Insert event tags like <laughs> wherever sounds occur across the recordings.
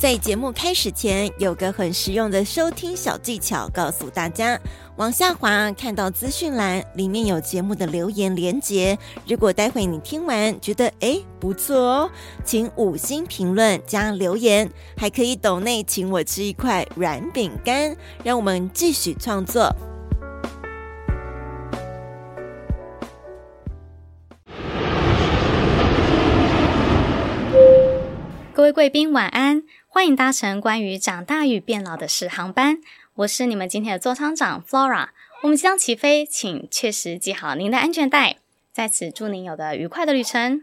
在节目开始前，有个很实用的收听小技巧，告诉大家：往下滑，看到资讯栏，里面有节目的留言连接。如果待会你听完觉得诶不错哦，请五星评论加留言，还可以抖内请我吃一块软饼干，让我们继续创作。各位贵宾晚安。欢迎搭乘关于长大与变老的事航班，我是你们今天的座舱长 Flora。我们即将起飞，请确实系好您的安全带。在此祝您有个愉快的旅程。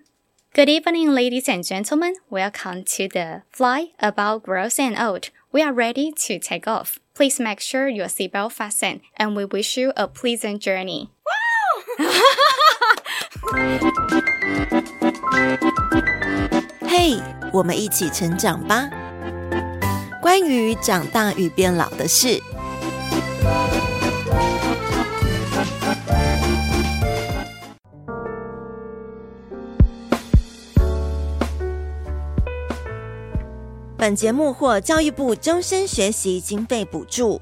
Good evening, ladies and gentlemen. Welcome to the flight about growth and old. We are ready to take off. Please make sure your seatbelt fastened, and we wish you a pleasant journey. Hey，我们一起成长吧。关于长大与变老的事。本节目获教育部终身学习经费补助。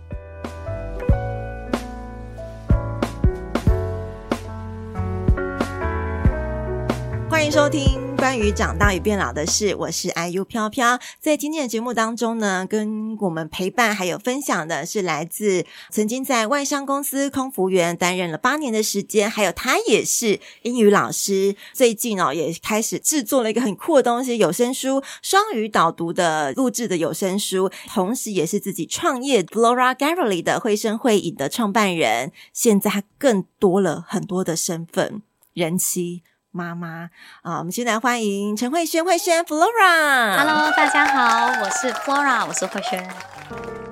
欢迎收听。关于长大与变老的事，我是 IU 飘飘。在今天的节目当中呢，跟我们陪伴还有分享的是来自曾经在外商公司空服员担任了八年的时间，还有他也是英语老师。最近哦，也开始制作了一个很酷的东西——有声书双语导读的录制的有声书，同时也是自己创业 Flora Gallery 的绘声绘影的创办人。现在他更多了很多的身份，人妻。妈妈啊，我们现在欢迎陈慧萱，慧萱 Flora。Hello，大家好，我是 Flora，我是慧萱。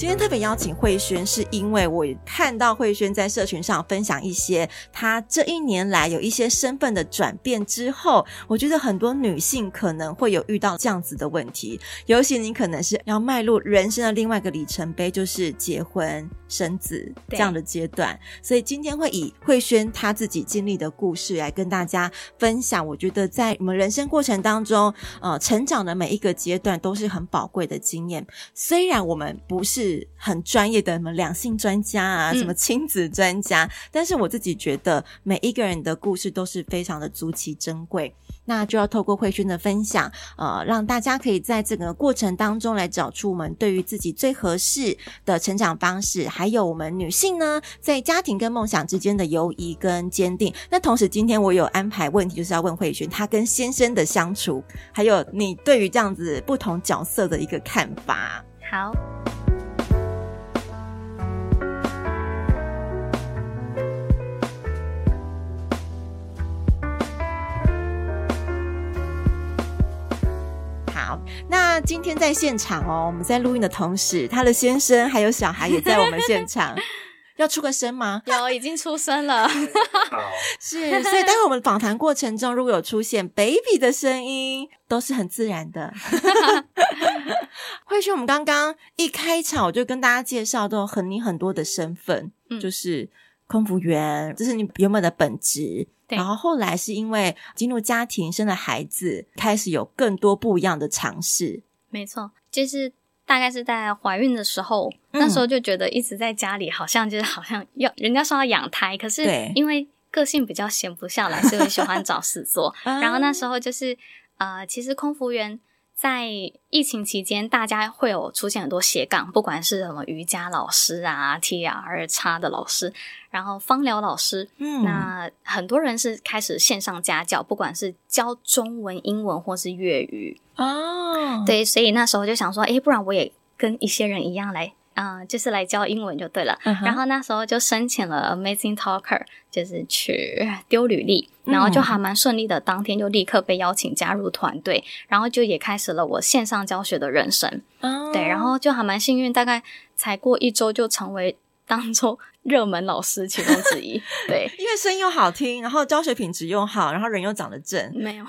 今天特别邀请慧萱，是因为我看到慧萱在社群上分享一些她这一年来有一些身份的转变之后，我觉得很多女性可能会有遇到这样子的问题，尤其你可能是要迈入人生的另外一个里程碑，就是结婚生子这样的阶段。所以今天会以慧萱她自己经历的故事来跟大家分享。我觉得在我们人生过程当中，呃，成长的每一个阶段都是很宝贵的经验。虽然我们不是。很专业的什么两性专家啊，什么亲子专家，嗯，但是我自己觉得每一个人的故事都是非常的足其珍贵。那就要透过慧君的分享，呃，让大家可以在这个过程当中来找出我们对于自己最合适的成长方式，还有我们女性呢，在家庭跟梦想之间的游移跟坚定。那同时，今天我有安排问题，就是要问慧君，她跟先生的相处，还有你对于这样子不同角色的一个看法。好。那今天在现场哦，我们在录音的同时，他的先生还有小孩也在我们现场。<laughs> 要出个声吗？有，已经出声了。<laughs> 是，所以待会我们访谈过程中，如果有出现 baby 的声音，都是很自然的。慧萱，我们刚刚一开场我就跟大家介绍，都有很你很多的身份，嗯，就是空服员，这是你原本的本职。然后后来是因为进入家庭，生了孩子，开始有更多不一样的尝试。没错，就是大概是在怀孕的时候，嗯，那时候就觉得一直在家里，好像就是好像要人家说要养胎，可是因为个性比较闲不下来，所以喜欢找事做。<laughs> 然后那时候就是呃，其实空服员。在疫情期间，大家会有出现很多斜杠，不管是什么瑜伽老师啊、T R 叉的老师，然后芳疗老师，嗯，那很多人是开始线上家教，不管是教中文、英文或是粤语哦，对，所以那时候就想说，诶，不然我也跟一些人一样来。啊、呃，就是来教英文就对了。Uh -huh. 然后那时候就申请了 Amazing Talker，就是去丢履历，然后就还蛮顺利的。当天就立刻被邀请加入团队，然后就也开始了我线上教学的人生。Oh. 对，然后就还蛮幸运，大概才过一周就成为当中热门老师其中之一。对，<laughs> 因为声音又好听，然后教学品质又好，然后人又长得正。没有，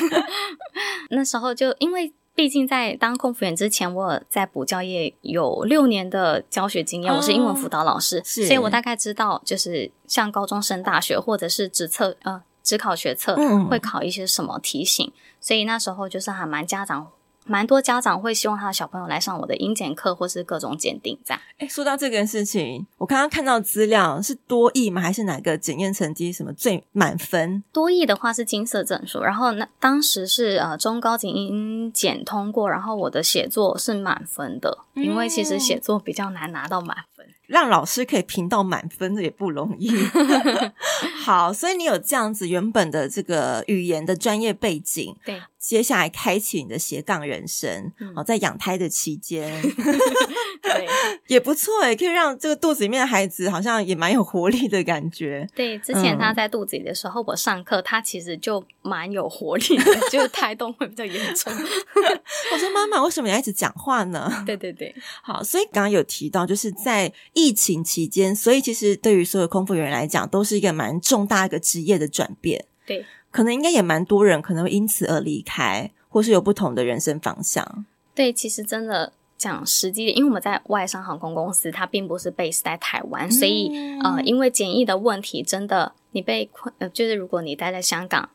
<laughs> 那时候就因为。毕竟在当空服员之前，我在补教业有六年的教学经验，哦、我是英文辅导老师，所以我大概知道，就是像高中升大学或者是职测呃职考学测会考一些什么题型，嗯、所以那时候就是还蛮家长。蛮多家长会希望他的小朋友来上我的英检课，或是各种检定这样。哎，说到这件事情，我刚刚看到资料是多益吗？还是哪个检验成绩什么最满分？多益的话是金色证书，然后那当时是呃中高级英检通过，然后我的写作是满分的，嗯、因为其实写作比较难拿到满分。让老师可以评到满分，这也不容易。<laughs> 好，所以你有这样子原本的这个语言的专业背景，对，接下来开启你的斜杠人生。哦、嗯，在养胎的期间，<laughs> 对，<laughs> 也不错，也可以让这个肚子里面的孩子好像也蛮有活力的感觉。对，之前他在肚子里的时候，嗯、我上课，他其实就蛮有活力的，<laughs> 就是胎动会比较严重。我说妈妈，为什么你要一直讲话呢？对对对，好，所以刚刚有提到，就是在。疫情期间，所以其实对于所有空服员来讲，都是一个蛮重大一个职业的转变。对，可能应该也蛮多人可能会因此而离开，或是有不同的人生方向。对，其实真的讲实际的，因为我们在外商航空公司，它并不是 base 在台湾，嗯、所以呃，因为检疫的问题，真的你被困，呃，就是如果你待在香港，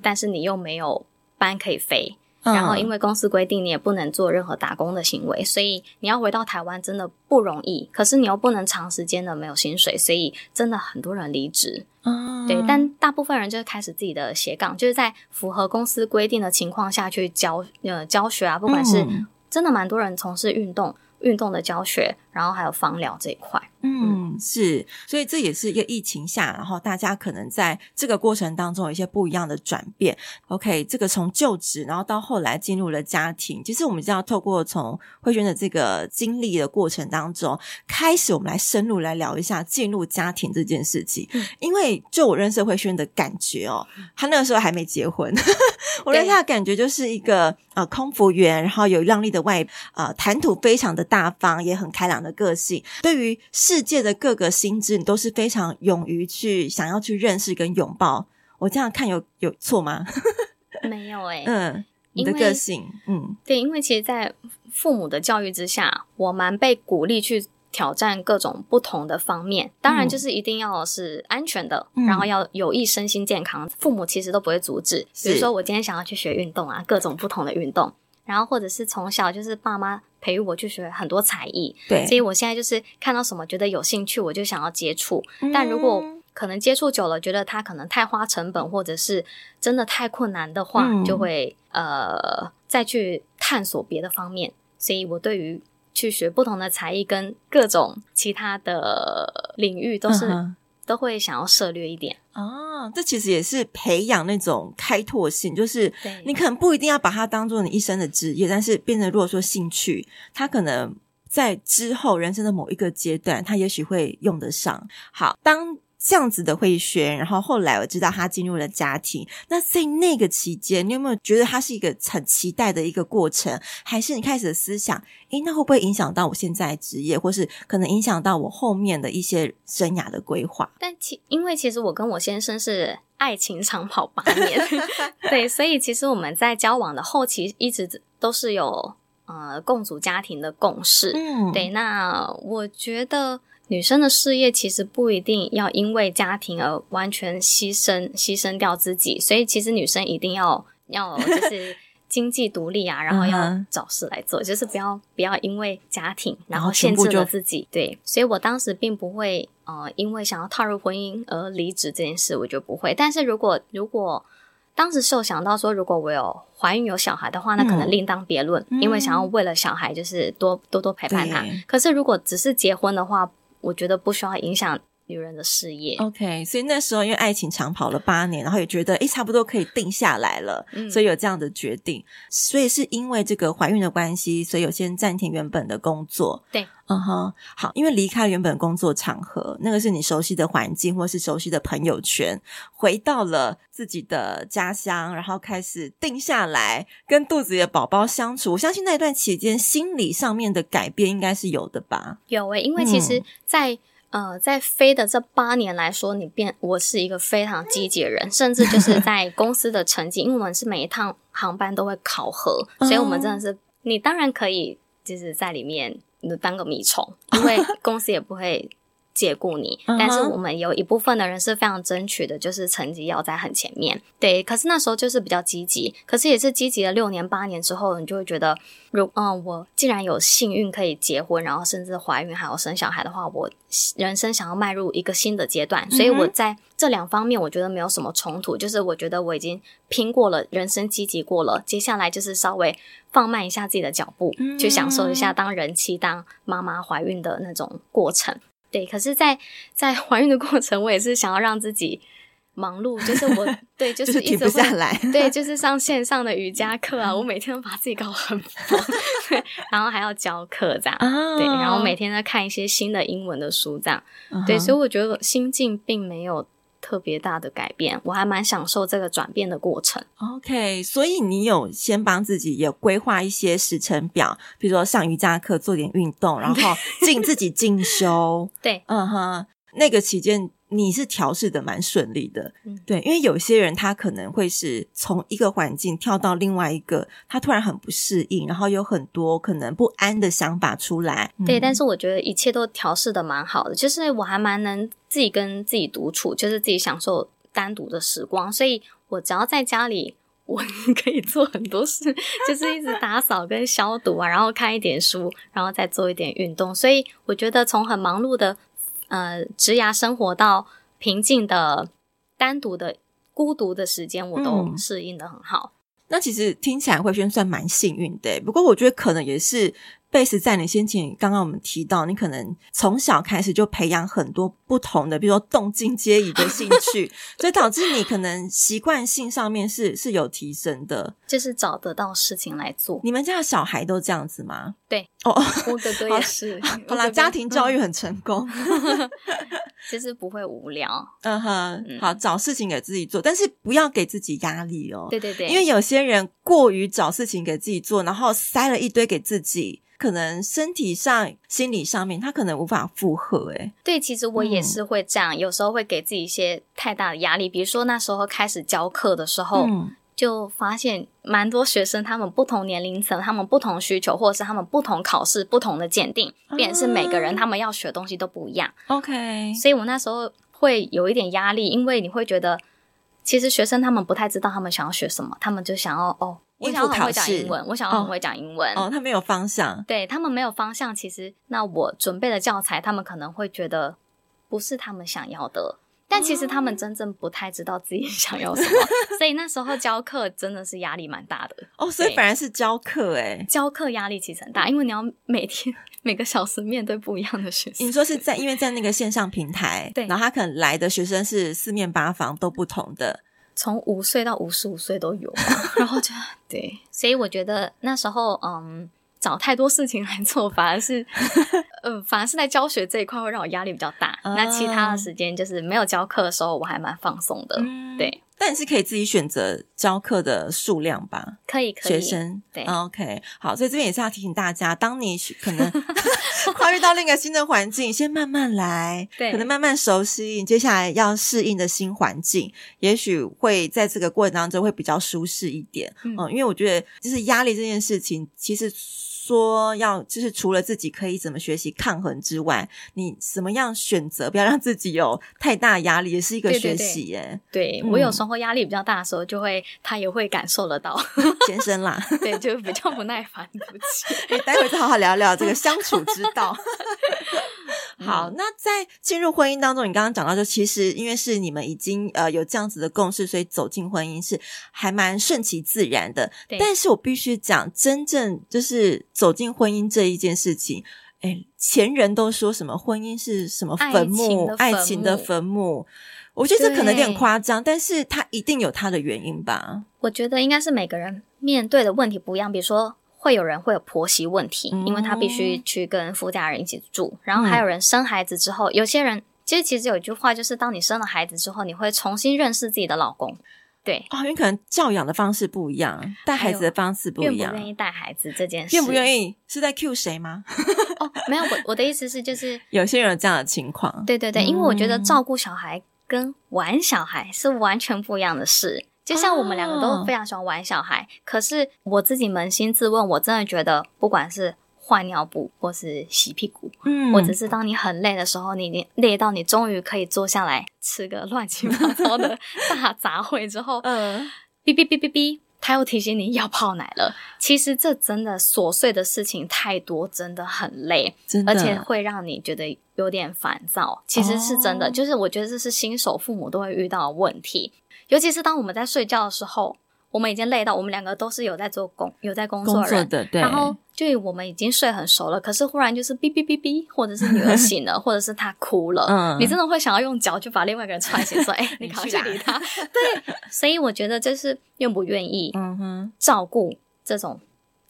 但是你又没有班可以飞。然后，因为公司规定，你也不能做任何打工的行为，所以你要回到台湾真的不容易。可是你又不能长时间的没有薪水，所以真的很多人离职。嗯，对。但大部分人就是开始自己的斜杠，就是在符合公司规定的情况下去教呃教学啊，不管是真的蛮多人从事运动。运动的教学，然后还有芳疗这一块，嗯，是，所以这也是一个疫情下，然后大家可能在这个过程当中有一些不一样的转变。OK，这个从就职，然后到后来进入了家庭，其实我们就要透过从慧萱的这个经历的过程当中，开始我们来深入来聊一下进入家庭这件事情。嗯、因为就我认识慧萱的感觉哦，她那个时候还没结婚，<laughs> 我认识她的感觉就是一个呃空服员，然后有靓丽的外呃谈吐非常的。大方也很开朗的个性，对于世界的各个心智，你都是非常勇于去想要去认识跟拥抱。我这样看有有错吗？<laughs> 没有诶、欸、嗯，你的个性，嗯，对，因为其实，在父母的教育之下，我蛮被鼓励去挑战各种不同的方面。当然，就是一定要是安全的，嗯、然后要有益身心健康。父母其实都不会阻止。比如说，我今天想要去学运动啊，各种不同的运动。然后，或者是从小就是爸妈培育我去学很多才艺，对，所以我现在就是看到什么觉得有兴趣，我就想要接触。嗯、但如果可能接触久了，觉得它可能太花成本，或者是真的太困难的话，嗯、就会呃再去探索别的方面。所以我对于去学不同的才艺跟各种其他的领域都是。嗯都会想要涉略一点啊，这其实也是培养那种开拓性，就是你可能不一定要把它当做你一生的职业，但是变成如果说兴趣，它可能在之后人生的某一个阶段，它也许会用得上。好，当。这样子的慧萱，然后后来我知道他进入了家庭。那在那个期间，你有没有觉得他是一个很期待的一个过程？还是你开始的思想，诶，那会不会影响到我现在职业，或是可能影响到我后面的一些生涯的规划？但其因为其实我跟我先生是爱情长跑八年，<laughs> 对，所以其实我们在交往的后期一直都是有呃共组家庭的共识。嗯，对，那我觉得。女生的事业其实不一定要因为家庭而完全牺牲牺牲掉自己，所以其实女生一定要要 <laughs> 就是经济独立啊，然后要找事来做，就是不要不要因为家庭然后限制了自己。对，所以我当时并不会呃因为想要踏入婚姻而离职这件事，我就不会。但是如果如果当时是有想到说，如果我有怀孕有小孩的话，那可能另当别论，嗯、因为想要为了小孩就是多多多陪伴他。可是如果只是结婚的话，我觉得不需要影响女人的事业。OK，所以那时候因为爱情长跑了八年，然后也觉得诶差不多可以定下来了，嗯、所以有这样的决定。所以是因为这个怀孕的关系，所以有先暂停原本的工作。对，嗯哼，好，因为离开原本工作场合，那个是你熟悉的环境或是熟悉的朋友圈，回到了自己的家乡，然后开始定下来跟肚子里的宝宝相处。我相信那一段期间心理上面的改变应该是有的吧？有诶、欸，因为其实在，在、嗯、呃在飞的这八年来说，你变我是一个非常积极的人，甚至就是在公司的成绩，因为我们是每一趟航班都会考核，所以我们真的是你当然可以就是在里面当个米虫，因为公司也不会。借雇你，但是我们有一部分的人是非常争取的，就是成绩要在很前面。对，可是那时候就是比较积极，可是也是积极了六年八年之后，你就会觉得，如嗯，我既然有幸运可以结婚，然后甚至怀孕还有生小孩的话，我人生想要迈入一个新的阶段，所以我在这两方面我觉得没有什么冲突，就是我觉得我已经拼过了，人生积极过了，接下来就是稍微放慢一下自己的脚步，去享受一下当人妻、当妈妈怀孕的那种过程。对，可是在，在在怀孕的过程，我也是想要让自己忙碌，就是我对，就是一直下来，对，<laughs> 就是上线上的瑜伽课啊，我每天都把自己搞很忙，对，然后还要教课这样，哦、对，然后每天在看一些新的英文的书这样，嗯、对，所以我觉得心境并没有。特别大的改变，我还蛮享受这个转变的过程。OK，所以你有先帮自己也规划一些时程表，比如说上瑜伽课、做点运动，然后 <laughs> 进自己进修。对，嗯哼，那个期间。你是调试的蛮顺利的，嗯，对，因为有些人他可能会是从一个环境跳到另外一个，他突然很不适应，然后有很多可能不安的想法出来。对，嗯，但是我觉得一切都调试的蛮好的，就是我还蛮能自己跟自己独处，就是自己享受单独的时光，所以我只要在家里，我 <laughs> 可以做很多事，就是一直打扫跟消毒啊，然后看一点书，然后再做一点运动，所以我觉得从很忙碌的。呃，职涯生活到平静的、单独的、孤独的时间，我都适应的很好。嗯，那其实听起来慧轩算蛮幸运的，不过我觉得可能也是。Base 在你先前，刚刚我们提到，你可能从小开始就培养很多不同的，比如说动静皆宜的兴趣，<laughs> 所以导致你可能习惯性上面是是有提升的，就是找得到事情来做。你们家的小孩都这样子吗？对，哦，我哥哥也是。好啦，家庭教育很成功，<laughs> 其实不会无聊。嗯哼，好，找事情给自己做，但是不要给自己压力哦。对对对，因为有些人过于找事情给自己做，然后塞了一堆给自己。可能身体上、心理上面，他可能无法负荷。诶，对，其实我也是会这样，嗯、有时候会给自己一些太大的压力。比如说那时候开始教课的时候，嗯、就发现蛮多学生，他们不同年龄层，他们不同需求，或者是他们不同考试、不同的鉴定，变成是每个人他们要学的东西都不一样。OK，所以我那时候会有一点压力，因为你会觉得，其实学生他们不太知道他们想要学什么，他们就想要哦。我想要很会讲英文，我想要很会讲英文。哦，他没有方向。对，他们没有方向，其实那我准备的教材，他们可能会觉得不是他们想要的，但其实他们真正不太知道自己 <laughs> 想要什么，所以那时候教课真的是压力蛮大的。哦，所以反而是教课诶，教课压力其实很大，因为你要每天每个小时面对不一样的学生。你说是在因为在那个线上平台，对，然后他可能来的学生是四面八方都不同的。从五岁到五十五岁都有，然后就 <laughs> 对，所以我觉得那时候嗯，找太多事情来做，反而是嗯，<laughs> 反而是在教学这一块会让我压力比较大。Uh, 那其他的时间就是没有教课的时候，我还蛮放松的，嗯、对。但你是可以自己选择教课的数量吧？可以，可以。学生对，OK，好，所以这边也是要提醒大家，当你可能 <laughs> 跨越到另一个新的环境，先慢慢来，对，可能慢慢熟悉，接下来要适应的新环境，也许会在这个过程当中会比较舒适一点。嗯，嗯，因为我觉得就是压力这件事情，其实。说要就是除了自己可以怎么学习抗衡之外，你怎么样选择不要让自己有太大压力，也是一个学习耶。对，我有时候压力比较大的时候，就会他也会感受得到，<laughs> 先生啦，对，就比较不耐烦，对不起。待会再好好聊聊这个相处之道。<laughs> 好，那在进入婚姻当中，你刚刚讲到，就其实因为是你们已经呃有这样子的共识，所以走进婚姻是还蛮顺其自然的。但是我必须讲，真正就是走进婚姻这一件事情，哎，前人都说什么婚姻是什么坟墓，爱情的坟墓，我觉得这可能有点夸张，但是他一定有他的原因吧？我觉得应该是每个人面对的问题不一样，比如说。会有人会有婆媳问题，因为他必须去跟夫家人一起住。然后还有人生孩子之后，有些人其实其实有一句话，就是当你生了孩子之后，你会重新认识自己的老公。对，哦，因为可能教养的方式不一样，带孩子的方式不一样。愿不愿意带孩子这件事，愿不愿意是在 cue 谁吗？哦，没有，我我的意思是，就是 <laughs> 有些人有这样的情况。对对对，因为我觉得照顾小孩跟玩小孩是完全不一样的事。就像我们两个都非常喜欢玩小孩，可是我自己扪心自问，我真的觉得不管是换尿布或是洗屁股，嗯，或者是当你很累的时候，你累到你终于可以坐下来吃个乱七八糟的 <laughs> 大杂烩之后，嗯，哔哔哔哔哔，他又提醒你要泡奶了。其实这真的琐碎的事情太多，真的很累，真的，而且会让你觉得有点烦躁。其实是真的，哦，就是我觉得这是新手父母都会遇到的问题，尤其是当我们在睡觉的时候。我们已经累到，我们两个都是有在做工、有在工作的人，工作的，对。然后就我们已经睡很熟了，可是忽然就是哔哔哔哔，或者是女儿醒了，<laughs> 或者是她哭了，嗯，你真的会想要用脚去把另外一个人踹醒，说：“ <laughs> 哎、欸，你赶快去理他。”对，所以我觉得就是愿不愿意，嗯哼，照顾这种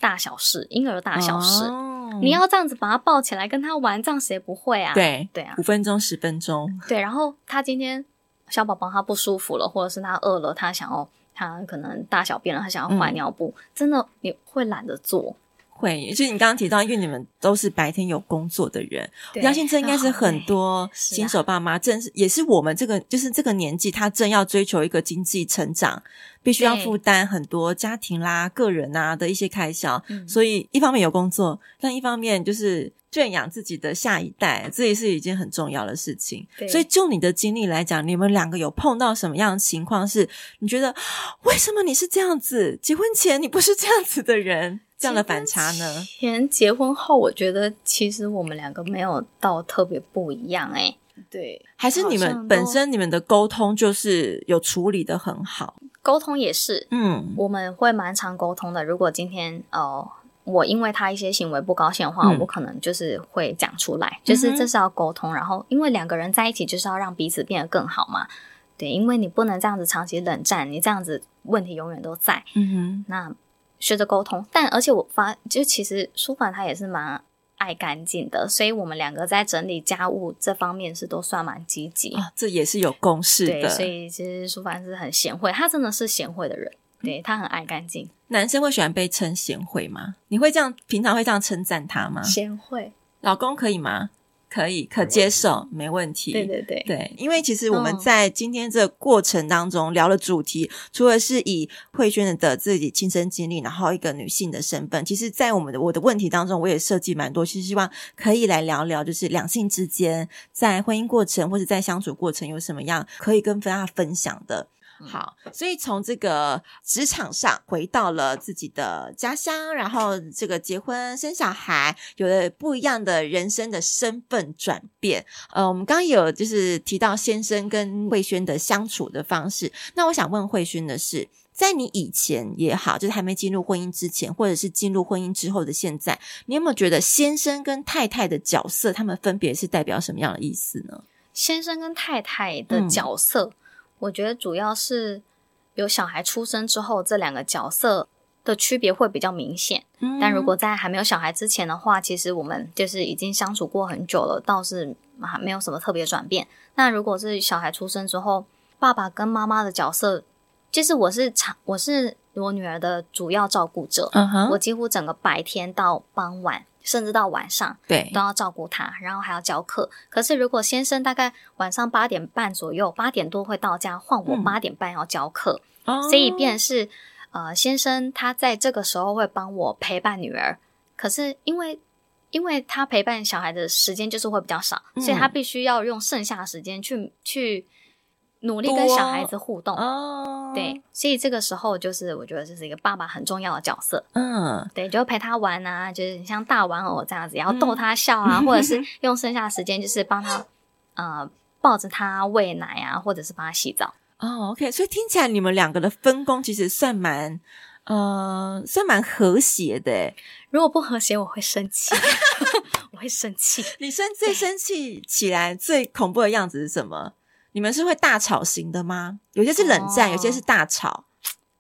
大小事，婴儿大小事，哦，你要这样子把他抱起来跟他玩，这样谁不会啊？对，对啊，五分钟、十分钟，对。然后他今天小宝宝他不舒服了，或者是他饿了，他想要。他可能大小便了，他想要换尿布，嗯、真的你会懒得做。会，就是你刚刚提到，因为你们都是白天有工作的人，我相信这应该是很多新手爸妈，正是也是我们这个就是这个年纪，他正要追求一个经济成长，必须要负担很多家庭啦、个人啊的一些开销，所以一方面有工作，但一方面就是。圈养自己的下一代，这也是一件很重要的事情。所以，就你的经历来讲，你们两个有碰到什么样的情况？是你觉得为什么你是这样子？结婚前你不是这样子的人，这样的反差呢？前结婚后，我觉得其实我们两个没有到特别不一样、欸。诶对，还是你们本身你们的沟通就是有处理的很好，沟通也是，嗯，我们会蛮常沟通的。如果今天哦。呃我因为他一些行为不高兴的话，嗯、我可能就是会讲出来，就是这是要沟通。嗯、然后，因为两个人在一起就是要让彼此变得更好嘛。对，因为你不能这样子长期冷战，你这样子问题永远都在。嗯哼，那学着沟通。但而且我发，就其实舒凡他也是蛮爱干净的，所以我们两个在整理家务这方面是都算蛮积极。啊，这也是有共识的。对，所以其实舒凡是很贤惠，他真的是贤惠的人。对，他很爱干净。男生会喜欢被称贤惠吗？你会这样平常会这样称赞他吗？贤惠，老公可以吗？可以，可接受，没问题。对对对对，因为其实我们在今天这个过程当中聊的主题，哦、除了是以慧娟的自己亲身经历，然后一个女性的身份，其实，在我们的我的问题当中，我也设计蛮多，其实希望可以来聊聊，就是两性之间在婚姻过程或者在相处过程有什么样可以跟大家分享的。好，所以从这个职场上回到了自己的家乡，然后这个结婚生小孩，有了不一样的人生的身份转变。呃，我们刚刚有就是提到先生跟慧萱的相处的方式，那我想问慧萱的是，在你以前也好，就是还没进入婚姻之前，或者是进入婚姻之后的现在，你有没有觉得先生跟太太的角色，他们分别是代表什么样的意思呢？先生跟太太的角色。嗯我觉得主要是有小孩出生之后，这两个角色的区别会比较明显。嗯，但如果在还没有小孩之前的话，其实我们就是已经相处过很久了，倒是还没有什么特别转变。那如果是小孩出生之后，爸爸跟妈妈的角色，其实我是长，我是我女儿的主要照顾者。我几乎整个白天到傍晚。甚至到晚上，对，都要照顾他，然后还要教课。可是如果先生大概晚上八点半左右，八点多会到家，换我八点半要教课，嗯、所以便是呃，先生他在这个时候会帮我陪伴女儿。可是因为因为他陪伴小孩的时间就是会比较少，嗯、所以他必须要用剩下的时间去去。努力跟小孩子互动，哦，对，所以这个时候就是我觉得这是一个爸爸很重要的角色，嗯，对，就陪他玩啊，就是像大玩偶这样子，然后逗他笑啊，嗯、或者是 <laughs> 用剩下的时间就是帮他，呃，抱着他喂奶啊，或者是帮他洗澡。哦，OK，所以听起来你们两个的分工其实算蛮，呃，算蛮和谐的。如果不和谐，我会生气，<laughs> 我会生气。<laughs> 你生最生气起来最恐怖的样子是什么？你们是会大吵型的吗？有些是冷战，哦、有些是大吵。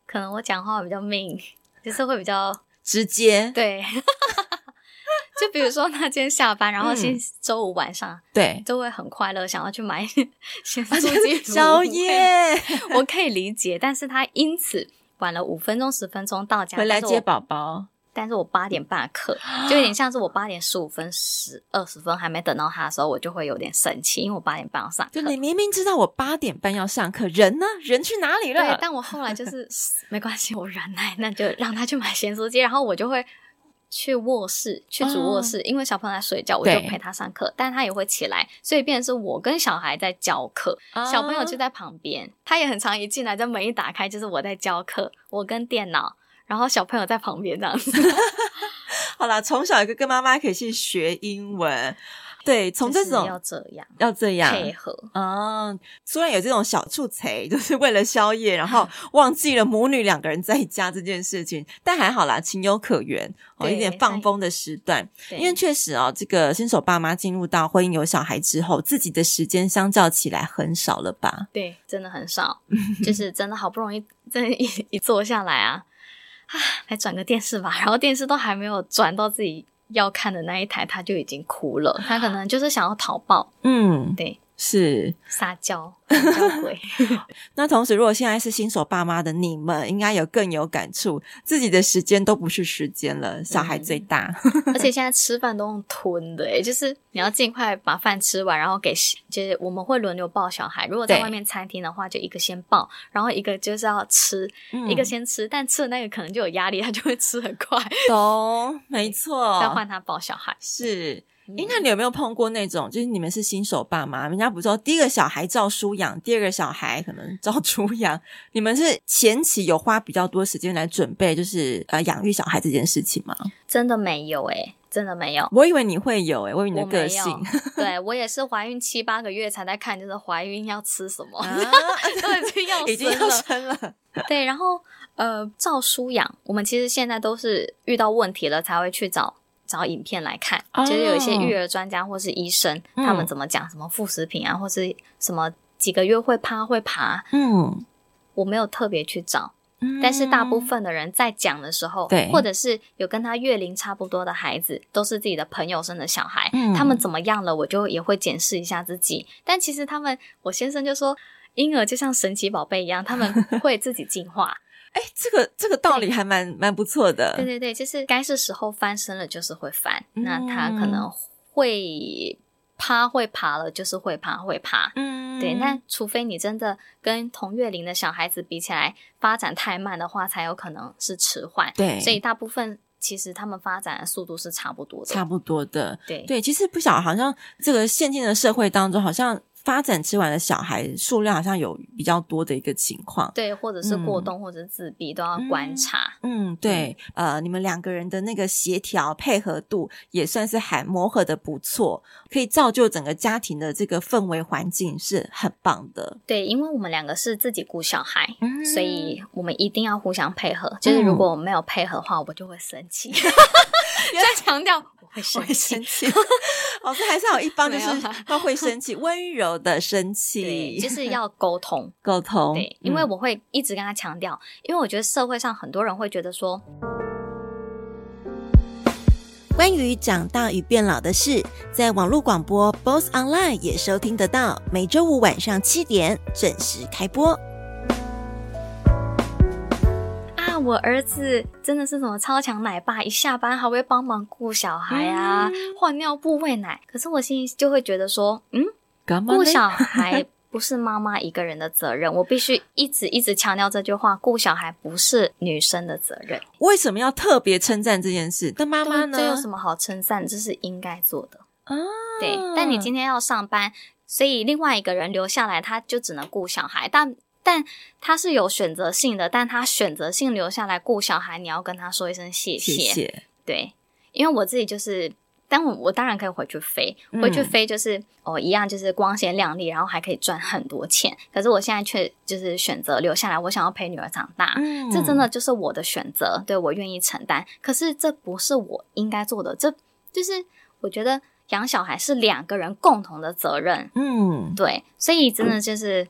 可能我讲话比较命，<laughs> 就是会比较直接。对，<laughs> 就比如说他今天下班，然后先周五晚上，对、嗯，就会很快乐，想要去买咸酥鸡宵夜。我可以理解，但是他因此晚了五分钟、十分钟到家，回来接宝宝。但是我八点半的课，<gasps> 就有点像是我八点十五分、十二十分还没等到他的时候，我就会有点生气，因为我八点半要上课。就你明明知道我八点半要上课，人呢？人去哪里了？对，<laughs> 但我后来就是没关系，我忍耐，那就让他去买咸酥鸡，然后我就会去卧室去主卧室，哦、因为小朋友在睡觉，我就陪他上课，但他也会起来，所以变成是我跟小孩在教课，哦、小朋友就在旁边，他也很常一进来，这门一打开就是我在教课，我跟电脑，然后小朋友在旁边这样子。<laughs> 好啦，从小一个跟妈妈可以去学英文。对，从这种要这样，要这样配合啊。虽然有这种小出贼，就是为了宵夜，然后 <laughs> 忘记了母女两个人在家这件事情，但还好啦，情有可原。哦，一点放风的时段，因为确实哦，这个新手爸妈进入到婚姻有小孩之后，自己的时间相较起来很少了吧？对，真的很少，就是真的好不容易，真的一一坐下来啊，啊，<sighs> 来转个电视吧，然后电视都还没有转到自己。要看的那一台，他就已经哭了。他可能就是想要逃跑，嗯，对，是撒娇，撒娇鬼。<laughs> <laughs> 那同时，如果现在是新手爸妈的你们，应该有更有感触，自己的时间都不是时间了，小孩最大，嗯、<laughs> 而且现在吃饭都用吞的，诶就是你要尽快把饭吃完，然后给，就是我们会轮流抱小孩。如果在外面餐厅的话，就一个先抱，然后一个就是要吃，嗯、一个先吃，但吃的那个可能就有压力，他就会吃很快。懂，没错，要换他抱小孩是。诶，那你有没有碰过那种，就是你们是新手爸妈，人家不是说第一个小孩照书养，第二个小孩可能照猪养，你们是前期有花比较多时间来准备，就是呃养育小孩这件事情吗？真的没有诶，真的没有。我以为你会有诶，我以为你的个性。对，<laughs> 我也是怀孕七八个月才在看，就是怀孕要吃什么，啊、<laughs> 都已经要已经要生了。对，然后呃照书养，我们其实现在都是遇到问题了才会去找。找影片来看，就是有一些育儿专家或是医生，哦、他们怎么讲什么副食品啊，或是什么几个月会趴会爬，嗯，我没有特别去找，嗯、但是大部分的人在讲的时候，对，或者是有跟他月龄差不多的孩子，都是自己的朋友生的小孩，嗯、他们怎么样了，我就也会检视一下自己。但其实他们，我先生就说，婴儿就像神奇宝贝一样，他们会自己进化。哎，这个这个道理还蛮蛮不错的。对对对，就是该是时候翻身了，就是会翻。嗯、那他可能会趴会爬了，就是会爬会爬。嗯，对。那除非你真的跟同月龄的小孩子比起来发展太慢的话，才有可能是迟缓。对，所以大部分其实他们发展的速度是差不多的，差不多的。对对，其实不晓得，好像这个现今的社会当中，好像。发展迟缓的小孩数量好像有比较多的一个情况，对，或者是过动或者自闭、嗯、都要观察。嗯，对，嗯、呃，你们两个人的那个协调配合度也算是还磨合的不错，可以造就整个家庭的这个氛围环境是很棒的。对，因为我们两个是自己顾小孩，嗯、所以我们一定要互相配合。就是如果我们没有配合的话，我就会生气。<laughs> <laughs> 再强调。会生气，老师还是有一方就是他会生气，温柔的生气，就 <laughs> 是要沟通沟通。对，因为我会一直跟他强调，因为我觉得社会上很多人会觉得说，关于长大与变老的事，在网络广播 BOSS Online 也收听得到，每周五晚上七点准时开播。我儿子真的是什么超强奶爸，一下班还会帮忙顾小孩啊，换、嗯、尿布、喂奶。可是我心里就会觉得说，嗯，顾小孩不是妈妈一个人的责任，我必须一直一直强调这句话：顾小孩不是女生的责任。为什么要特别称赞这件事？但妈妈呢？这有什么好称赞？这是应该做的啊。对，但你今天要上班，所以另外一个人留下来，他就只能顾小孩，但。但他是有选择性的，但他选择性留下来顾小孩，你要跟他说一声谢谢。谢谢。对，因为我自己就是，但我我当然可以回去飞，回去飞就是、嗯、哦一样，就是光鲜亮丽，然后还可以赚很多钱。可是我现在却就是选择留下来，我想要陪女儿长大，嗯、这真的就是我的选择，对，我愿意承担。可是这不是我应该做的，这就是我觉得养小孩是两个人共同的责任。嗯，对，所以真的就是。嗯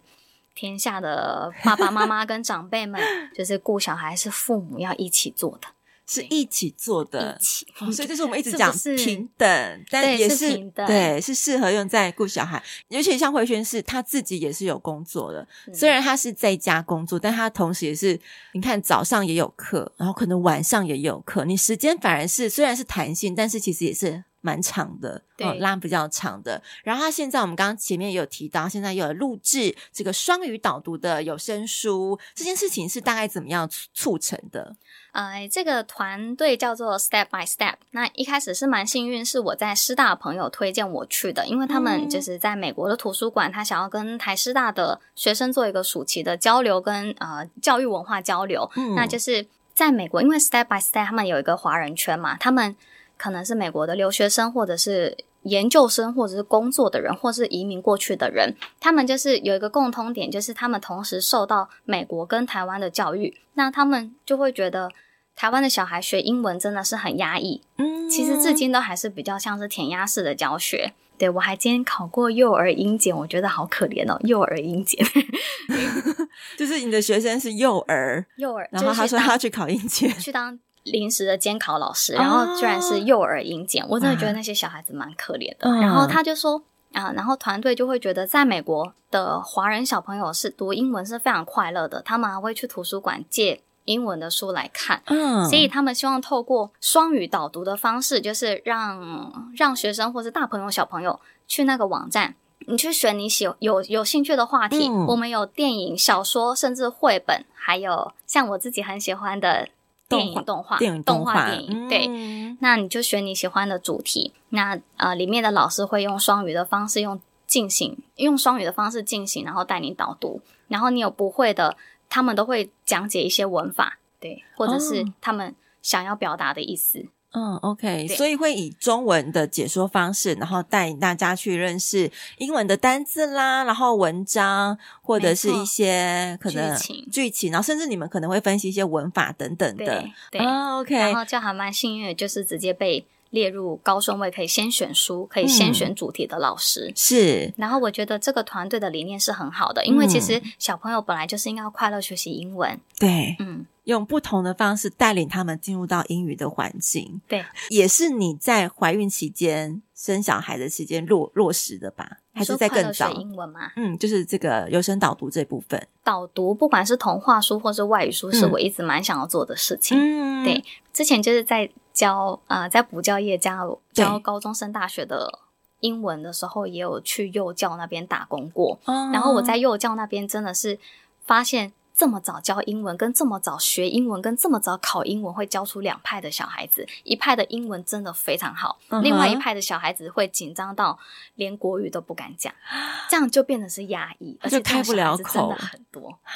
天下的爸爸妈妈跟长辈们，<laughs> 就是顾小孩是父母要一起做的，是一起做的，一起。所以这是我们一直讲平等，但也是平等，对，是适合用在顾小孩。尤其像慧轩是，他自己也是有工作的，虽然他是在家工作，但他同时也是，你看早上也有课，然后可能晚上也有课，你时间反而是虽然是弹性，但是其实也是蛮长的，对、哦，拉比较长的。然后他现在我们刚刚前面也有提到，现在有录制这个双语导读的有声书，这件事情是大概怎么样促成的？呃，这个团队叫做 Step by Step。那一开始是蛮幸运，是我在师大的朋友推荐我去的，因为他们就是在美国的图书馆，他想要跟台师大的学生做一个暑期的交流跟呃教育文化交流。嗯，那就是在美国，因为 Step by Step 他们有一个华人圈嘛，他们可能是美国的留学生或者是。研究生或者是工作的人，或是移民过去的人，他们就是有一个共通点，就是他们同时受到美国跟台湾的教育，那他们就会觉得台湾的小孩学英文真的是很压抑。嗯，其实至今都还是比较像是填鸭式的教学。对，我还今天考过幼儿英检，我觉得好可怜哦，幼儿英检，<laughs> 就是你的学生是幼儿，<laughs> 幼儿，然后他说他要去考英检，去当。临时的监考老师，然后居然是幼儿英检，哦、我真的觉得那些小孩子蛮可怜的。嗯、然后他就说啊，然后团队就会觉得，在美国的华人小朋友是读英文是非常快乐的，他们还会去图书馆借英文的书来看。嗯，所以他们希望透过双语导读的方式，就是让让学生或是大朋友小朋友去那个网站，你去选你喜有有兴趣的话题。嗯、我们有电影、小说，甚至绘本，还有像我自己很喜欢的。电影动画，电影动画，电影对，嗯、那你就选你喜欢的主题。那呃，里面的老师会用双语的方式用进行，用双语的方式进行，然后带你导读。然后你有不会的，他们都会讲解一些文法，对，或者是他们想要表达的意思。哦嗯，OK，所以会以中文的解说方式，然后带大家去认识英文的单字啦，然后文章或者是一些可能剧情，剧情，然后甚至你们可能会分析一些文法等等的。对，，OK，然后就还蛮幸运的，就是直接被列入高顺位，可以先选书，可以先选主题的老师。嗯、是，然后我觉得这个团队的理念是很好的，因为其实小朋友本来就是应该要快乐学习英文。对，嗯。用不同的方式带领他们进入到英语的环境，对，也是你在怀孕期间生小孩的期间落落实的吧？还是在更早？英文吗？嗯，就是这个有声导读这部分。导读不管是童话书或是外语书，是我一直蛮想要做的事情。嗯，对，之前就是在教呃，在补教业教教高中生大学的英文的时候，也有去幼教那边打工过。嗯，然后我在幼教那边真的是发现。这么早教英文，跟这么早学英文，跟这么早考英文，会教出两派的小孩子。一派的英文真的非常好，uh. 另外一派的小孩子会紧张到连国语都不敢讲，<gasps> 这样就变得是压抑，而且开不了口，真的很多啊，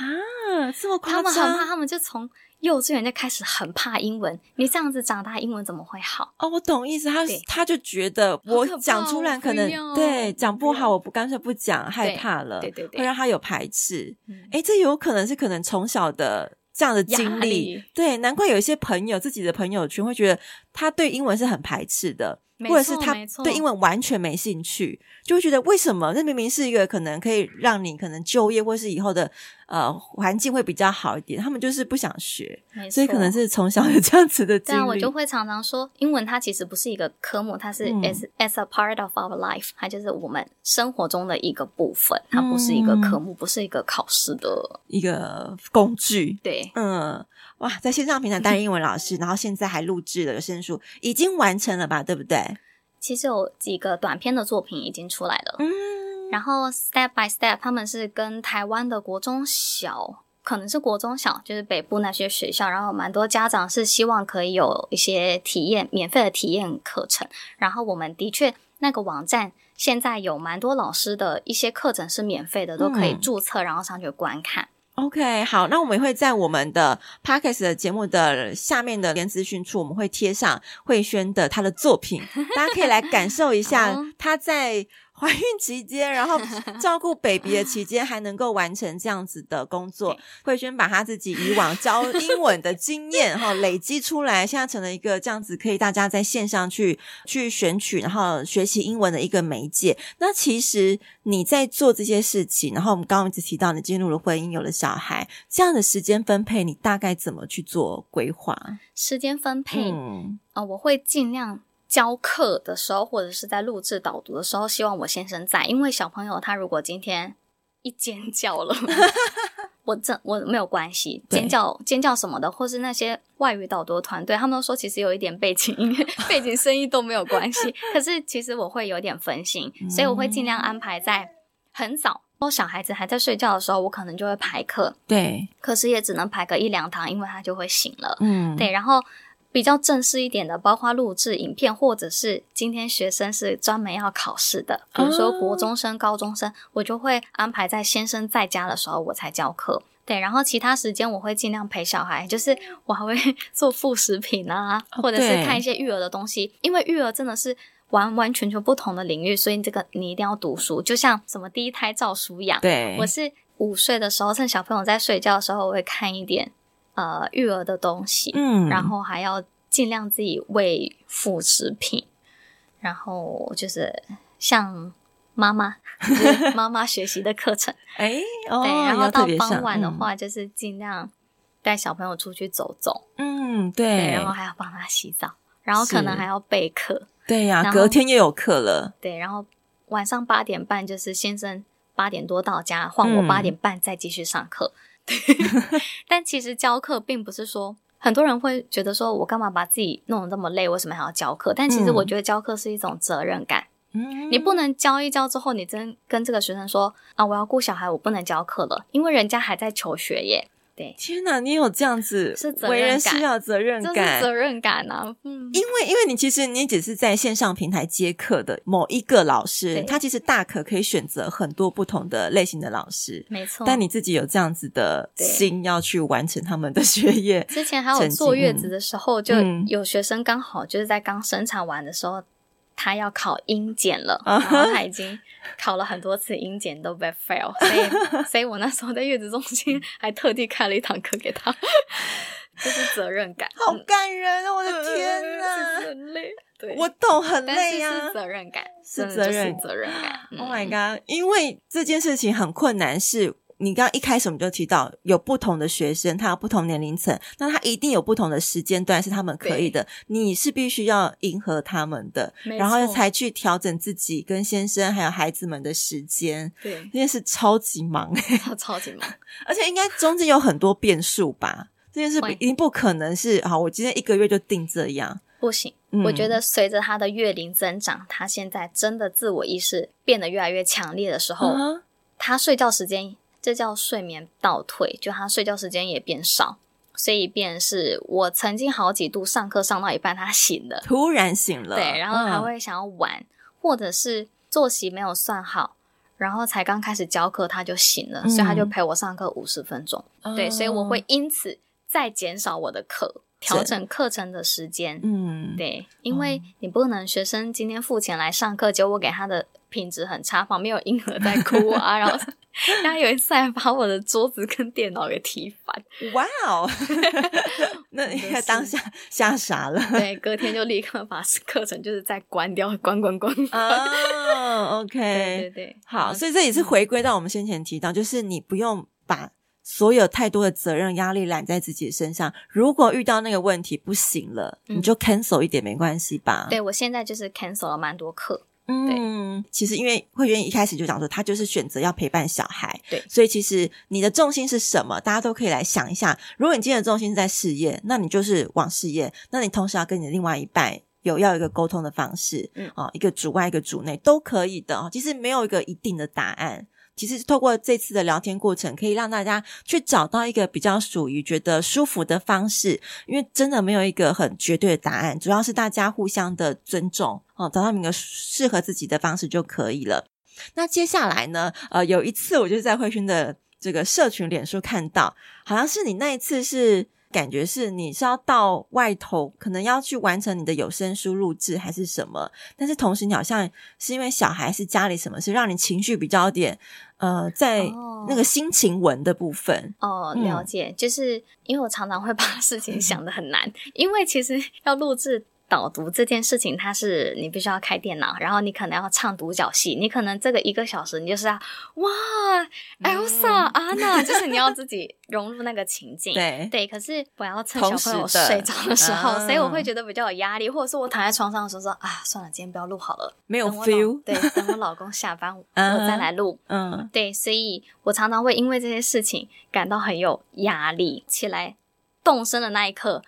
这么夸张？他们很怕，他们就从。幼稚园就开始很怕英文，你这样子长大，英文怎么会好？哦，我懂意思，他他就觉得我讲出来可能可对讲不好，我不干脆不讲，害怕了，对对对，会让他有排斥。哎、嗯，这有可能是可能从小的这样的经历，力对，难怪有一些朋友自己的朋友圈会觉得他对英文是很排斥的。或者是他对英文完全没兴趣，就会觉得为什么？那明明是一个可能可以让你可能就业或是以后的呃环境会比较好一点，他们就是不想学，所以可能是从小有这样子的经历。对啊，我就会常常说，英文它其实不是一个科目，它是 as as a part of our life，它就是我们生活中的一个部分，它不是一个科目，不是一个考试的一个工具。对，嗯。哇，在线上平台担任英文老师，然后现在还录制了有声书，已经完成了吧？对不对？其实有几个短篇的作品已经出来了。嗯，然后 Step by Step 他们是跟台湾的国中小，可能是国中小，就是北部那些学校，然后蛮多家长是希望可以有一些体验，免费的体验课程。然后我们的确那个网站现在有蛮多老师的一些课程是免费的，都可以注册，然后上去观看。OK，好，那我们也会在我们的 Podcast 的节目的下面的连资讯处，我们会贴上慧轩的她的作品，大家可以来感受一下 <laughs> 她在。怀孕期间，然后照顾 baby 的期间，还能够完成这样子的工作。慧萱把她自己以往教 <laughs> 英文的经验哈累积出来，现在成了一个这样子可以大家在线上去去选取，然后学习英文的一个媒介。那其实你在做这些事情，然后我们刚刚一直提到你进入了婚姻，有了小孩，这样的时间分配，你大概怎么去做规划？时间分配，嗯，啊、呃，我会尽量。教课的时候，或者是在录制导读的时候，希望我先生在，因为小朋友他如果今天一尖叫了，<laughs> 我这我没有关系，尖叫尖叫什么的，或是那些外语导读团队，他们都说其实有一点背景音乐、背景声音都没有关系。可是其实我会有点分心，所以我会尽量安排在很早，说小孩子还在睡觉的时候，我可能就会排课。对，可是也只能排个一两堂，因为他就会醒了。嗯，对，然后。比较正式一点的，包括录制影片，或者是今天学生是专门要考试的，比如说国中生、高中生，我就会安排在先生在家的时候我才教课。对，然后其他时间我会尽量陪小孩，就是我还会 <laughs> 做副食品啊，或者是看一些育儿的东西，因为育儿真的是完完全全不同的领域，所以这个你一定要读书。就像什么第一胎照书养，对，我是午睡的时候，趁小朋友在睡觉的时候，我会看一点。呃，育儿的东西，嗯，然后还要尽量自己喂副食品，然后就是像妈妈，就是妈妈学习的课程，<laughs> 哎，对，然后到傍晚的话，就是尽量带小朋友出去走走，嗯，对，对，然后还要帮他洗澡，然后可能还要备课，对呀，隔天又有课了，对，然后晚上八点半就是先生八点多到家，换我八点半再继续上课。对，<laughs> 但其实教课并不是说很多人会觉得说，我干嘛把自己弄得那么累？为什么还要教课？但其实我觉得教课是一种责任感。嗯，你不能教一教之后，你真跟这个学生说啊，我要顾小孩，我不能教课了，因为人家还在求学耶。对，天哪，你有这样子为人需要责任感，责任感啊！嗯，因为因为你其实你只是在线上平台接课的某一个老师，他其实大可可以选择很多不同的类型的老师，没错。但你自己有这样子的心要去完成他们的学业。之前还有坐月子的时候，就有学生刚好就是在刚生产完的时候。他要考英检了，uh. 然后他已经考了很多次英检都被 fail，所以，<laughs> 所以我那时候在月子中心还特地开了一堂课给他，<laughs> 就是责任感，好感人啊！我的天哪，呃、很累，对，我懂，很累呀、啊，是责任感，是责任，责任感。Oh my god！因为这件事情很困难，是。你刚刚一开始我们就提到，有不同的学生，他有不同年龄层，那他一定有不同的时间段是他们可以的。你是必须要迎合他们的，然后才去调整自己跟先生还有孩子们的时间。对，这件事超级忙，<laughs> 超超级忙，而且应该中间有很多变数吧？这件事一定不可能是好，我今天一个月就定这样，不行。嗯、我觉得随着他的月龄增长，他现在真的自我意识变得越来越强烈的时候，嗯、他睡觉时间。这叫睡眠倒退，就他睡觉时间也变少，所以便是我曾经好几度上课上到一半，他醒了，突然醒了，对，然后还会想要玩，嗯、或者是作息没有算好，然后才刚开始教课他就醒了，嗯、所以他就陪我上课五十分钟，嗯、对，所以我会因此再减少我的课，调整课程的时间，嗯，对，因为你不能学生今天付钱来上课，结果我给他的品质很差，旁边有婴儿在哭啊，<laughs> 然后。他有一次还把我的桌子跟电脑给踢翻，哇哦！<laughs> 那应该当下吓傻了。对，<laughs> 隔天就立刻把课程就是再关掉，关关关。哦，OK，对对对，好，所以这也是回归到我们先前提到，就是你不用把所有太多的责任压力揽在自己身上。如果遇到那个问题不行了，你就 cancel 一点没关系吧？对，我现在就是 cancel 了蛮多课。嗯，其实因为会员一开始就讲说，他就是选择要陪伴小孩，对，所以其实你的重心是什么？大家都可以来想一下。如果你今天的重心是在事业，那你就是往事业；那你同时要跟你的另外一半有要一个沟通的方式，嗯，哦，一个主外一个主内都可以的。其实没有一个一定的答案。其实透过这次的聊天过程，可以让大家去找到一个比较属于觉得舒服的方式，因为真的没有一个很绝对的答案，主要是大家互相的尊重哦，找到一个适合自己的方式就可以了。那接下来呢？呃，有一次我就在慧勋的这个社群脸书看到，好像是你那一次是。感觉是你是要到外头，可能要去完成你的有声书录制还是什么？但是同时你好像是因为小孩是家里什么事，让你情绪比较点呃，在那个心情文的部分哦，了解，嗯，就是因为我常常会把事情想的很难，因为其实要录制。导读这件事情，它是你必须要开电脑，然后你可能要唱独角戏，你可能这个一个小时你就是要哇，Elsa、ana，就是你要自己融入那个情境。对对，可是我要趁小朋友睡着的时候，所以我会觉得比较有压力，或者是我躺在床上的时候说啊，算了，今天不要录好了，没有 feel。对，等我老公下班 <laughs> 我再来录。嗯，对，所以我常常会因为这些事情感到很有压力，起来动身的那一刻。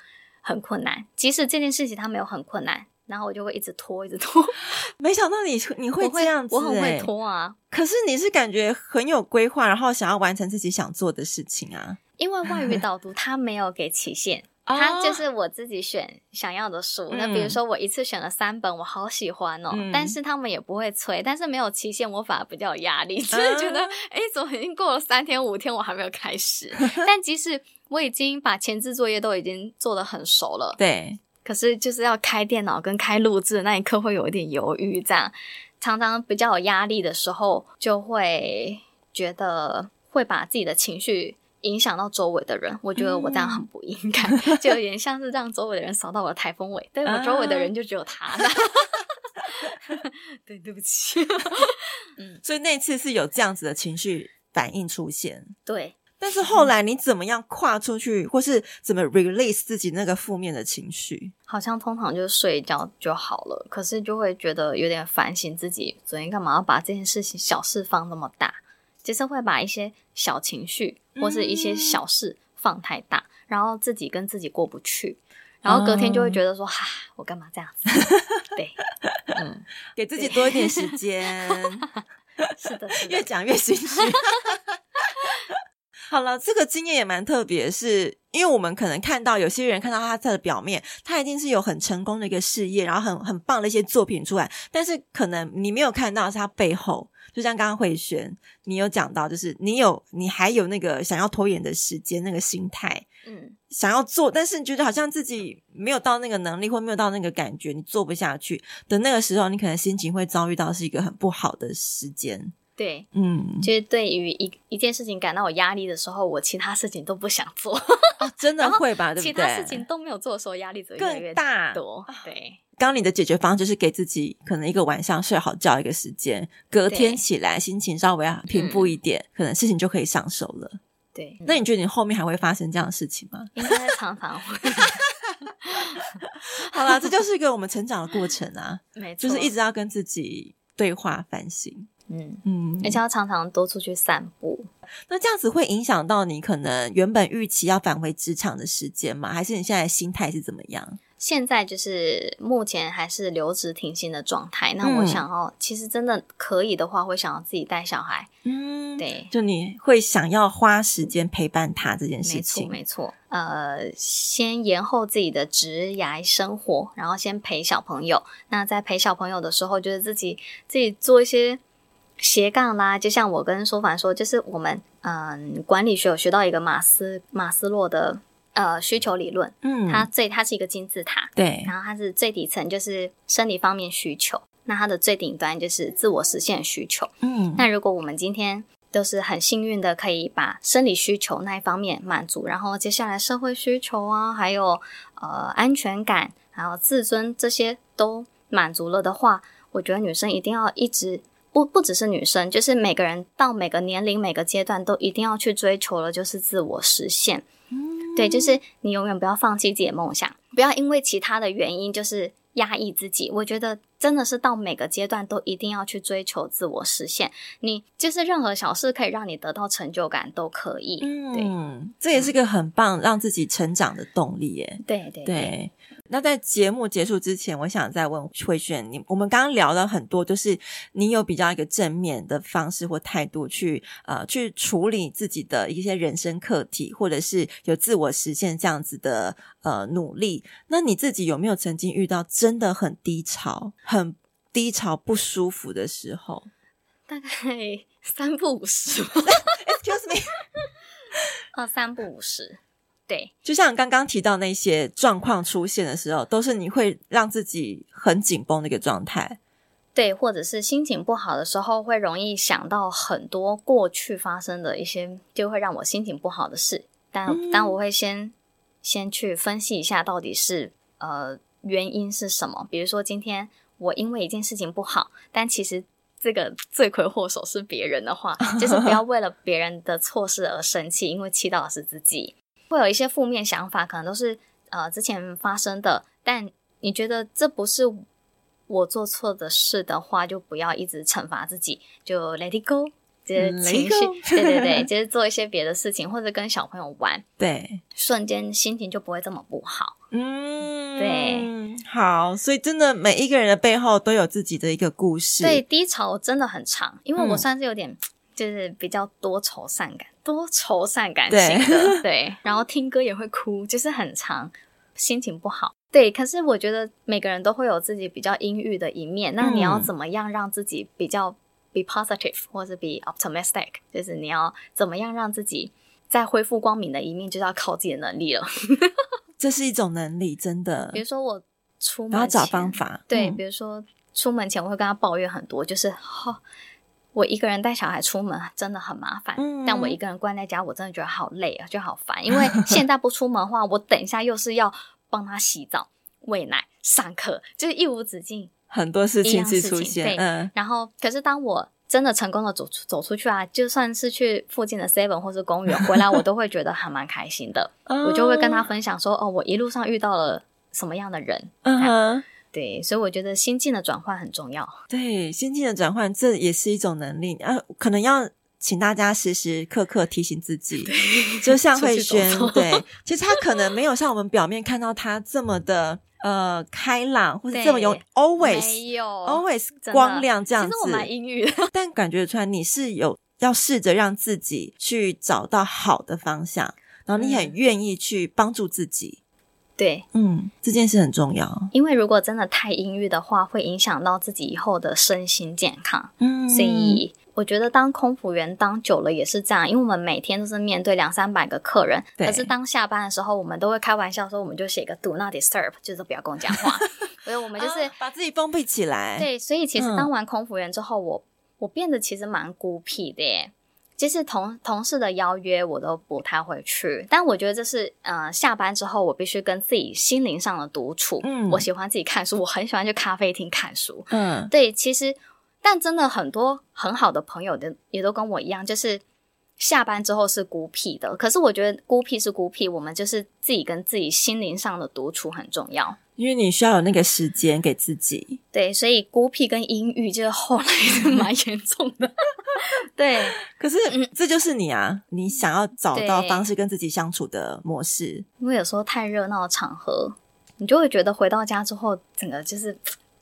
很困难，即使这件事情它没有很困难，然后我就会一直拖，一直拖。<laughs> 没想到你你会这样子，我很会拖啊。可是你是感觉很有规划，然后想要完成自己想做的事情啊。因为外语导读它没有给期限，它就是我自己选想要的书。那比如说我一次选了三本，我好喜欢哦，但是他们也不会催，但是没有期限，我反而比较有压力，就是觉得哎，怎么已经过了三天五天，我还没有开始？但即使我已经把前置作业都已经做得很熟了，对。可是就是要开电脑跟开录制那一刻会有一点犹豫，这样。常常比较有压力的时候，就会觉得会把自己的情绪影响到周围的人。我觉得我这样很不应该，嗯、就有点像是让周围的人扫到我的台风尾，对我周围的人就只有他。<laughs> 对，对不起。<laughs> 嗯，所以那次是有这样子的情绪反应出现。对。但是后来你怎么样跨出去，或是怎么 release 自己那个负面的情绪？好像通常就睡一觉就好了，可是就会觉得有点反省自己，昨天干嘛要把这件事情小事放那么大？其实会把一些小情绪或是一些小事放太大，嗯、然后自己跟自己过不去，然后隔天就会觉得说：“哈、嗯，我干嘛这样子？<laughs> ”对，嗯，<laughs> 给自己多一点时间。<laughs> 是的，是的，越讲越心虚。好了，这个经验也蛮特别，是因为我们可能看到有些人看到他在的表面，他一定是有很成功的一个事业，然后很很棒的一些作品出来，但是可能你没有看到是他背后，就像刚刚慧璇，你有讲到，就是你有你还有那个想要拖延的时间，那个心态，嗯，想要做，但是你觉得好像自己没有到那个能力，或没有到那个感觉，你做不下去的那个时候，你可能心情会遭遇到是一个很不好的时间。对，嗯，就是对于一一件事情感到有压力的时候，我其他事情都不想做，哦、真的 <laughs> 会吧？对不对？其他事情都没有做的时候，压力只会越来越大多。对，刚刚你的解决方式就是给自己可能一个晚上睡好觉一个时间，隔天起来心情稍微平复一点，嗯、可能事情就可以上手了。对，那你觉得你后面还会发生这样的事情吗？应该常常会。<laughs> 好啦，这就是一个我们成长的过程啊，没错，就是一直要跟自己对话反省。嗯嗯，而且要常常多出去散步。那这样子会影响到你可能原本预期要返回职场的时间吗？还是你现在心态是怎么样？现在就是目前还是留职停薪的状态。那我想要，嗯、其实真的可以的话，会想要自己带小孩。嗯，对，就你会想要花时间陪伴他这件事情。没错，没错。呃，先延后自己的职涯生活，然后先陪小朋友。那在陪小朋友的时候，就是自己自己做一些。斜杠啦，就像我跟舒凡说，就是我们嗯管理学有学到一个马斯马斯洛的呃需求理论，嗯，它最它是一个金字塔，对，然后它是最底层就是生理方面需求，那它的最顶端就是自我实现需求，嗯，那如果我们今天都是很幸运的可以把生理需求那一方面满足，然后接下来社会需求啊，还有呃安全感，还有自尊这些都满足了的话，我觉得女生一定要一直。不不只是女生，就是每个人到每个年龄、每个阶段都一定要去追求的，就是自我实现。嗯，对，就是你永远不要放弃自己的梦想，不要因为其他的原因就是压抑自己。我觉得真的是到每个阶段都一定要去追求自我实现。你就是任何小事可以让你得到成就感都可以。嗯，对，这也是个很棒让自己成长的动力耶。对对对。对那在节目结束之前，我想再问慧萱，你我们刚刚聊了很多，就是你有比较一个正面的方式或态度去呃去处理自己的一些人生课题，或者是有自我实现这样子的呃努力。那你自己有没有曾经遇到真的很低潮、很低潮不舒服的时候？大概三不五十。<laughs> Excuse me，哦，三不五时。对，就像刚刚提到那些状况出现的时候，都是你会让自己很紧绷的一个状态。对，或者是心情不好的时候，会容易想到很多过去发生的一些，就会让我心情不好的事。但、嗯、但我会先先去分析一下，到底是呃原因是什么。比如说今天我因为一件事情不好，但其实这个罪魁祸首是别人的话，就是不要为了别人的错事而生气，因为气到的是自己。会有一些负面想法，可能都是呃之前发生的，但你觉得这不是我做错的事的话，就不要一直惩罚自己，就 let it go。这些情绪，对对对，<laughs> 就是做一些别的事情，或者跟小朋友玩，对，瞬间心情就不会这么不好。嗯，对，好，所以真的每一个人的背后都有自己的一个故事。对，低潮真的很长，因为我算是有点，就是比较多愁善感，嗯、多愁善感型的，对，对，然后听歌也会哭，就是很长，心情不好。对，可是我觉得每个人都会有自己比较阴郁的一面，那你要怎么样让自己比较？Be positive，或者 be optimistic，就是你要怎么样让自己再恢复光明的一面，就是要靠自己的能力了。<laughs> 这是一种能力，真的。比如说我出门前，然后找方法。对，嗯、比如说出门前我会跟他抱怨很多，就是、哦、我一个人带小孩出门真的很麻烦，嗯、但我一个人关在家，我真的觉得好累啊，就好烦。因为现在不出门的话，我等一下又是要帮他洗澡、喂奶、上课，就是一无止境。很多事情是出现，对，嗯，然后可是当我真的成功的走出走出去啊，就算是去附近的 Seven 或是公园回来，我都会觉得还蛮开心的。我就会跟他分享说，哦，我一路上遇到了什么样的人，嗯哼，对，所以我觉得心境的转换很重要。对，心境的转换，这也是一种能力啊，可能要请大家时时刻刻提醒自己，就像 <laughs> 慧萱，走走对，其实他可能没有像我们表面看到他这么的。呃，开朗或者这么有 always 有 always 光亮这样子，其实我蛮阴郁的，但感觉出来你是有要试着让自己去找到好的方向，然后你很愿意去帮助自己。对，嗯，这件事很重要，因为如果真的太阴郁的话，会影响到自己以后的身心健康。嗯，所以。我觉得当空服员当久了也是这样，因为我们每天都是面对两三百个客人。可是当下班的时候，我们都会开玩笑说，我们就写个 “Do not disturb”，就是不要跟我讲话。<laughs> 所以我们就是、啊、把自己封闭起来。对，所以其实当完空服员之后，嗯、我我变得其实蛮孤僻的耶。其实同同事的邀约我都不太会去，但我觉得这是呃下班之后我必须跟自己心灵上的独处。嗯，我喜欢自己看书，我很喜欢去咖啡厅看书。嗯，对，其实。但真的很多很好的朋友的也都跟我一样，就是下班之后是孤僻的。可是我觉得孤僻是孤僻，我们就是自己跟自己心灵上的独处很重要，因为你需要有那个时间给自己。对，所以孤僻跟阴郁就是后来是蛮严重的。<laughs> 对，可是、嗯、这就是你啊，你想要找到方式跟自己相处的模式。因为有时候太热闹的场合，你就会觉得回到家之后，整个就是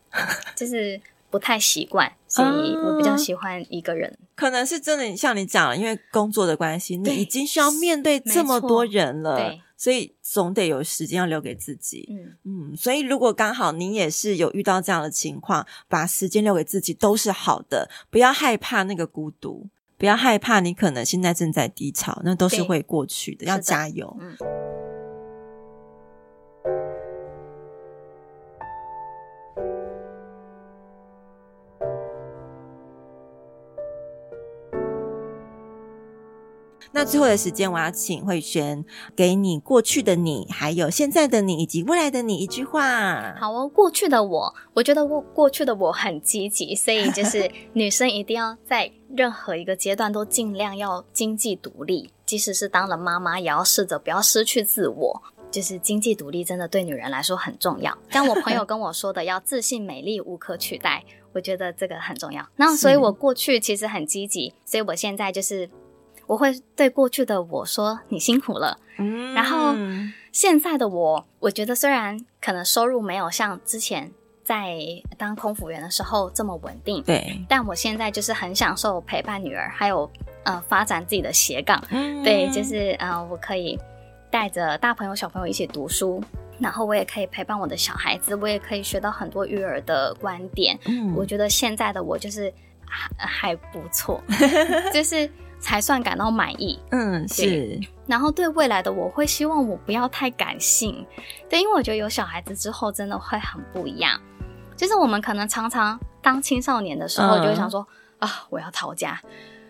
<laughs> 就是。不太习惯，所以我比较喜欢一个人。嗯、可能是真的像你讲了，因为工作的关系，你已经需要面对这么多人了，对，所以总得有时间要留给自己。嗯嗯，所以如果刚好你也是有遇到这样的情况，把时间留给自己都是好的。不要害怕那个孤独，不要害怕你可能现在正在低潮，那都是会过去的。要加油。嗯。那最后的时间，我要请慧萱给你过去的你，还有现在的你，以及未来的你一句话。好哦，过去的我，我觉得我过去的我很积极，所以就是 <laughs> 女生一定要在任何一个阶段都尽量要经济独立，即使是当了妈妈，也要试着不要失去自我。就是经济独立真的对女人来说很重要。像我朋友 <laughs> 跟我说的，要自信、美丽、无可取代，我觉得这个很重要。那所以我过去其实很积极，所以我现在就是。我会对过去的我说：“你辛苦了。”嗯，然后现在的我，我觉得虽然可能收入没有像之前在当空服员的时候这么稳定，对，但我现在就是很享受陪伴女儿，还有呃发展自己的斜杠。嗯，对，就是呃我可以带着大朋友小朋友一起读书，然后我也可以陪伴我的小孩子，我也可以学到很多育儿的观点。嗯，我觉得现在的我就是还还不错，<laughs> 就是。才算感到满意。嗯，是。然后对未来的我会希望我不要太感性，对，因为我觉得有小孩子之后真的会很不一样。就是我们可能常常当青少年的时候，就会想说、嗯、啊，我要逃家，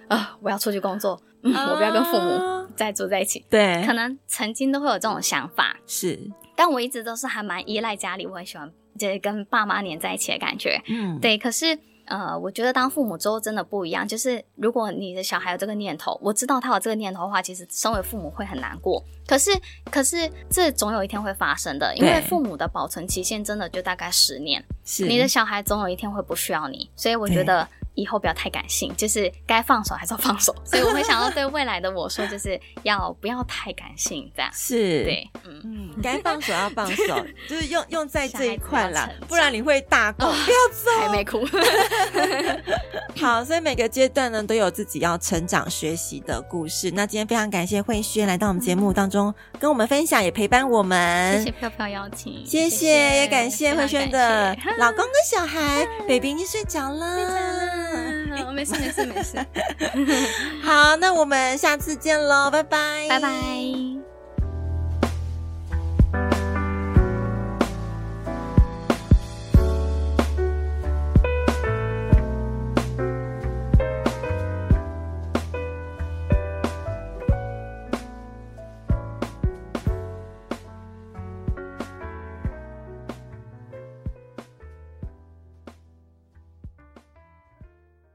啊，我要出去工作，嗯，我不要跟父母再住在一起。对，可能曾经都会有这种想法。是，但我一直都是还蛮依赖家里，我很喜欢就是跟爸妈黏在一起的感觉。嗯，对。可是呃，我觉得当父母之后真的不一样，就是如果你的小孩有这个念头，我知道他有这个念头的话，其实身为父母会很难过。可是可是这总有一天会发生的，因为父母的保存期限真的就大概十年，是你的小孩总有一天会不需要你，所以我觉得。以后不要太感性，就是该放手还是要放手。<laughs> 所以我会想要对未来的我说，就是要不要太感性，这样。是。对，嗯。嗯，该放手要放手，<laughs> 就是用用在这一块啦，不然你会大哭，不要走，还没哭。<laughs> 好，所以每个阶段呢都有自己要成长学习的故事。那今天非常感谢慧萱来到我们节目当中跟我们分享，也陪伴我们。谢谢飘飘邀请，谢谢也感谢慧萱的老公跟小孩，baby 已经睡着了。嗯，没事没事没事。<laughs> 好，那我们下次见喽，拜拜，拜拜。